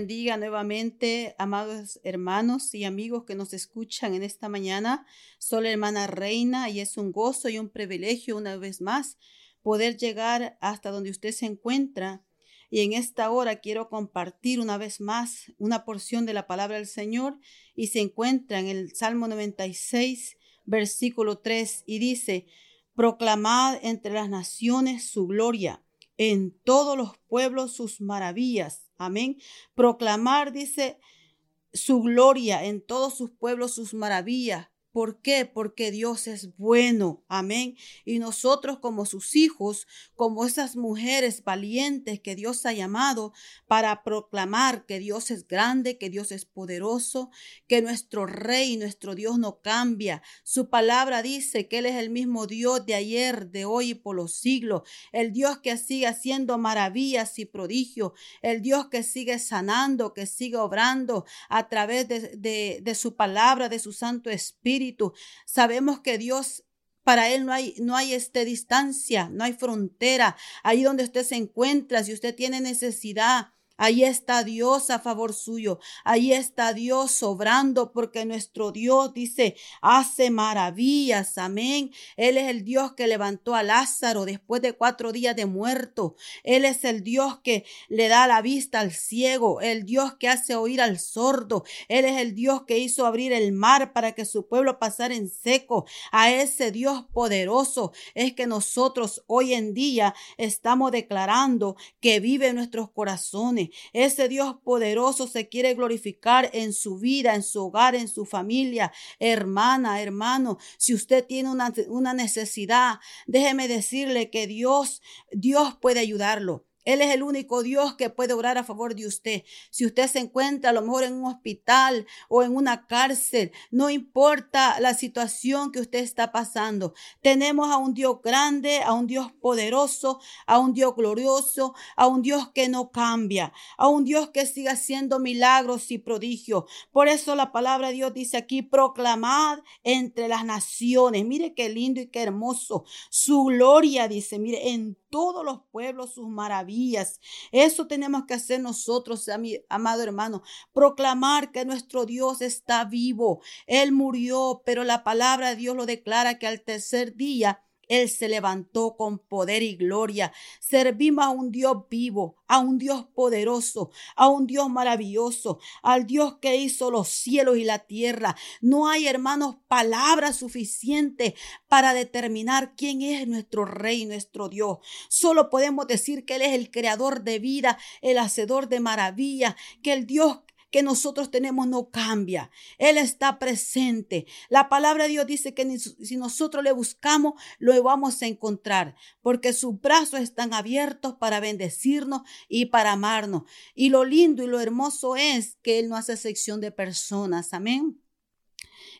bendiga nuevamente, amados hermanos y amigos que nos escuchan en esta mañana. Soy la hermana Reina y es un gozo y un privilegio una vez más poder llegar hasta donde usted se encuentra. Y en esta hora quiero compartir una vez más una porción de la palabra del Señor y se encuentra en el Salmo 96, versículo 3 y dice, proclamad entre las naciones su gloria, en todos los pueblos sus maravillas. Amén. Proclamar, dice, su gloria en todos sus pueblos, sus maravillas. ¿Por qué? Porque Dios es bueno. Amén. Y nosotros como sus hijos, como esas mujeres valientes que Dios ha llamado para proclamar que Dios es grande, que Dios es poderoso, que nuestro rey, nuestro Dios no cambia. Su palabra dice que Él es el mismo Dios de ayer, de hoy y por los siglos. El Dios que sigue haciendo maravillas y prodigios. El Dios que sigue sanando, que sigue obrando a través de, su palabra, de su Santo Espíritu Sabemos que Dios para Él no hay, no hay este distancia, no hay frontera. Ahí donde usted se encuentra, si usted tiene necesidad, Ahí está Dios a favor suyo. Ahí está Dios sobrando porque nuestro Dios dice, hace maravillas. Amén. Él es el Dios que levantó a Lázaro después de cuatro días de muerto. Él es el Dios que le da la vista al ciego, el Dios que hace oír al sordo. Él es el Dios que hizo abrir el mar para que su pueblo pasara en seco. A ese Dios poderoso es que nosotros hoy en día estamos declarando que vive en nuestros corazones ese Dios poderoso se quiere glorificar en su vida, en su hogar, en su familia. Hermana, hermano, si usted tiene una, una necesidad, déjeme decirle que Dios, Dios puede ayudarlo. Él es el único Dios que puede orar a favor de usted. Si usted se encuentra a lo mejor en un hospital o en una cárcel, no importa la situación que usted está pasando. Tenemos a un Dios grande, a un Dios poderoso, a un Dios glorioso, a un Dios que no cambia, a un Dios que sigue haciendo milagros y prodigios. Por eso la palabra de Dios dice aquí, proclamad entre las naciones. Mire qué lindo y qué hermoso. Su gloria, dice, mire, en todos los pueblos sus maravillas. Eso tenemos que hacer nosotros, amado hermano, proclamar que nuestro Dios está vivo. Él murió, pero la palabra de Dios lo declara que al tercer día él se levantó con poder y gloria. Servimos a un Dios vivo, a un Dios poderoso, a un Dios maravilloso, al Dios que hizo los cielos y la tierra. No hay, hermanos, palabras suficientes para determinar quién es nuestro Rey, nuestro Dios. Solo podemos decir que Él es el creador de vida, el hacedor de maravilla, que el Dios que nosotros tenemos no cambia. Él está presente. La palabra de Dios dice que si nosotros le buscamos, lo vamos a encontrar, porque sus brazos están abiertos para bendecirnos y para amarnos. Y lo lindo y lo hermoso es que Él no hace sección de personas. Amén.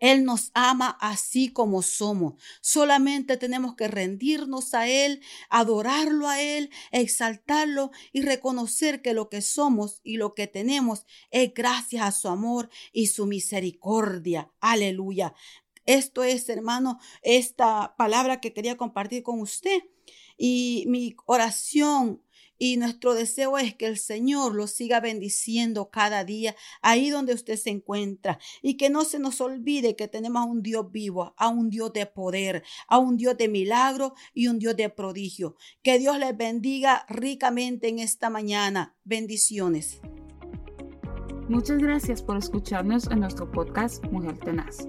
Él nos ama así como somos. Solamente tenemos que rendirnos a Él, adorarlo a Él, exaltarlo y reconocer que lo que somos y lo que tenemos es gracias a su amor y su misericordia. Aleluya. Esto es, hermano, esta palabra que quería compartir con usted. Y mi oración y nuestro deseo es que el Señor lo siga bendiciendo cada día ahí donde usted se encuentra y que no se nos olvide que tenemos a un Dios vivo, a un Dios de poder, a un Dios de milagro y un Dios de prodigio. Que Dios les bendiga ricamente en esta mañana. Bendiciones. Muchas gracias por escucharnos en nuestro podcast Mujer Tenaz.